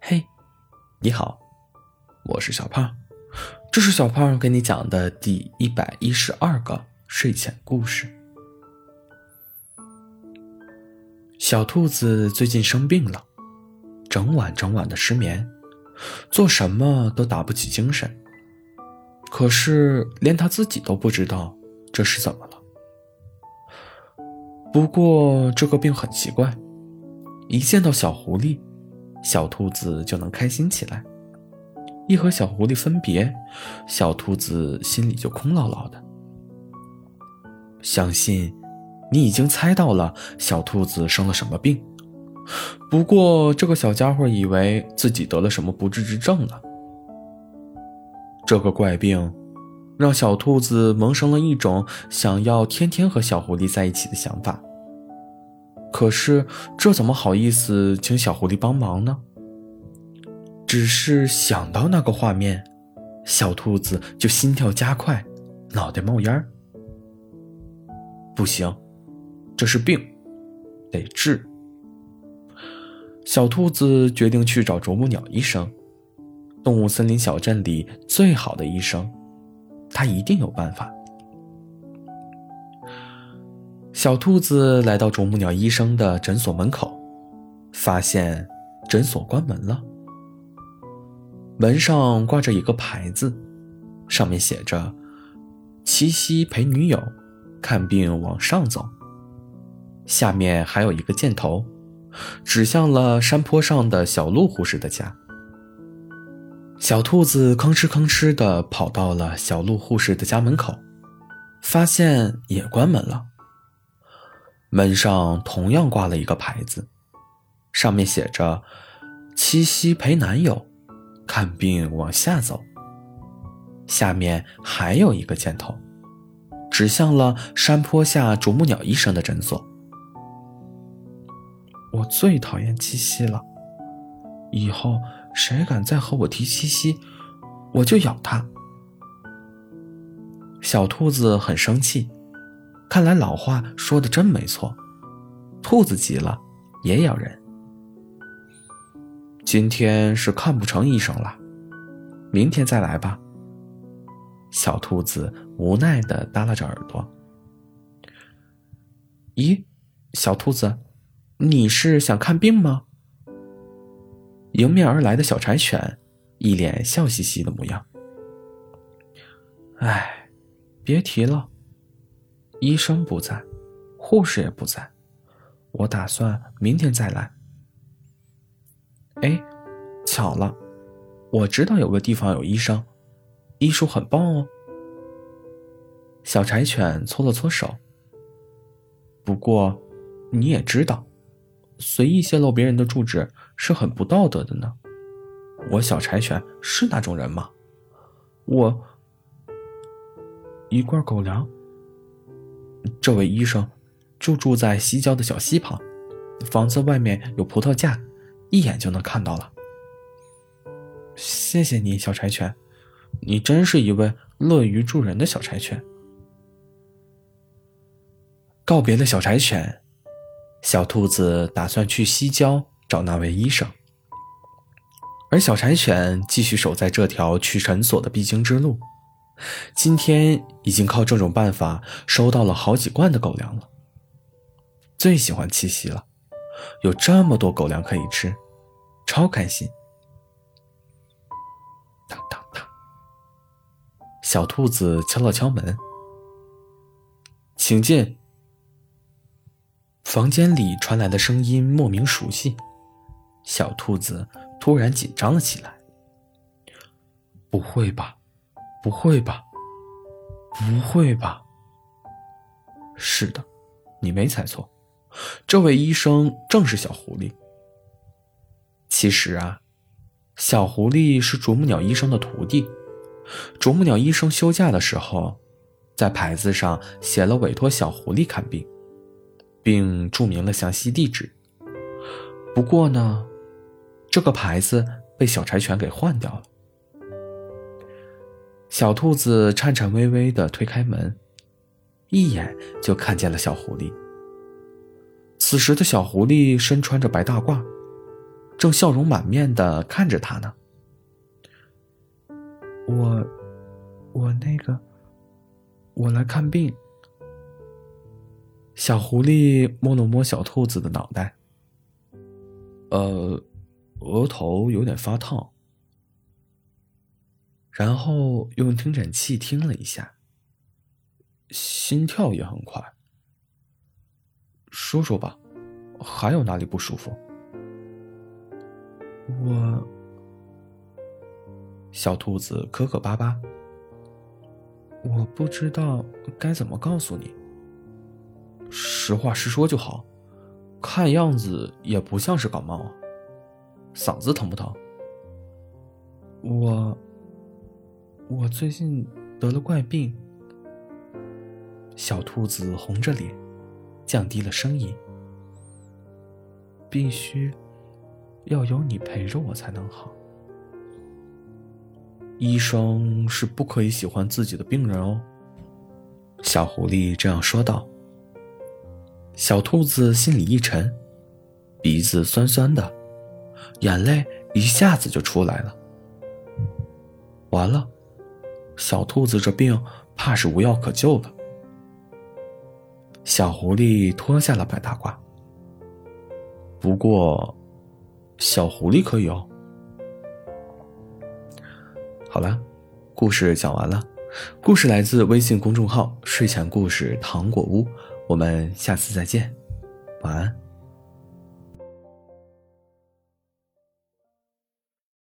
嘿，你好，我是小胖，这是小胖给你讲的第一百一十二个睡前故事。小兔子最近生病了，整晚整晚的失眠，做什么都打不起精神。可是连他自己都不知道这是怎么了。不过这个病很奇怪，一见到小狐狸，小兔子就能开心起来；一和小狐狸分别，小兔子心里就空落落的。相信你已经猜到了小兔子生了什么病，不过这个小家伙以为自己得了什么不治之症呢。这个怪病让小兔子萌生了一种想要天天和小狐狸在一起的想法。可是，这怎么好意思请小狐狸帮忙呢？只是想到那个画面，小兔子就心跳加快，脑袋冒烟儿。不行，这是病，得治。小兔子决定去找啄木鸟医生，动物森林小镇里最好的医生，他一定有办法。小兔子来到啄木鸟医生的诊所门口，发现诊所关门了。门上挂着一个牌子，上面写着“七夕陪女友，看病往上走”。下面还有一个箭头，指向了山坡上的小鹿护士的家。小兔子吭哧吭哧地跑到了小鹿护士的家门口，发现也关门了。门上同样挂了一个牌子，上面写着“七夕陪男友，看病往下走”。下面还有一个箭头，指向了山坡下啄木鸟医生的诊所。我最讨厌七夕了，以后谁敢再和我提七夕，我就咬他。小兔子很生气。看来老话说的真没错，兔子急了也咬人。今天是看不成医生了，明天再来吧。小兔子无奈的耷拉着耳朵。咦，小兔子，你是想看病吗？迎面而来的小柴犬一脸笑嘻嘻的模样。哎，别提了。医生不在，护士也不在，我打算明天再来。哎，巧了，我知道有个地方有医生，医术很棒哦。小柴犬搓了搓手。不过，你也知道，随意泄露别人的住址是很不道德的呢。我小柴犬是那种人吗？我一罐狗粮。这位医生就住在西郊的小溪旁，房子外面有葡萄架，一眼就能看到了。谢谢你，小柴犬，你真是一位乐于助人的小柴犬。告别了小柴犬，小兔子打算去西郊找那位医生，而小柴犬继续守在这条去诊所的必经之路。今天已经靠这种办法收到了好几罐的狗粮了。最喜欢七夕了，有这么多狗粮可以吃，超开心。当当当，小兔子敲了敲门，请进。房间里传来的声音莫名熟悉，小兔子突然紧张了起来。不会吧？不会吧，不会吧！是的，你没猜错，这位医生正是小狐狸。其实啊，小狐狸是啄木鸟医生的徒弟。啄木鸟医生休假的时候，在牌子上写了委托小狐狸看病，并注明了详细地址。不过呢，这个牌子被小柴犬给换掉了。小兔子颤颤巍巍地推开门，一眼就看见了小狐狸。此时的小狐狸身穿着白大褂，正笑容满面的看着他呢。我，我那个，我来看病。小狐狸摸了摸小兔子的脑袋，呃，额头有点发烫，然后用听诊器听了一下，心跳也很快。说说吧，还有哪里不舒服？我，小兔子磕磕巴巴，我不知道该怎么告诉你。实话实说就好，看样子也不像是感冒啊。嗓子疼不疼？我，我最近得了怪病。小兔子红着脸，降低了声音。必须要有你陪着我才能好。医生是不可以喜欢自己的病人哦。小狐狸这样说道。小兔子心里一沉，鼻子酸酸的，眼泪一下子就出来了。完了，小兔子这病怕是无药可救了。小狐狸脱下了白大褂，不过，小狐狸可以哦。好了，故事讲完了。故事来自微信公众号“睡前故事糖果屋”。我们下次再见，晚安。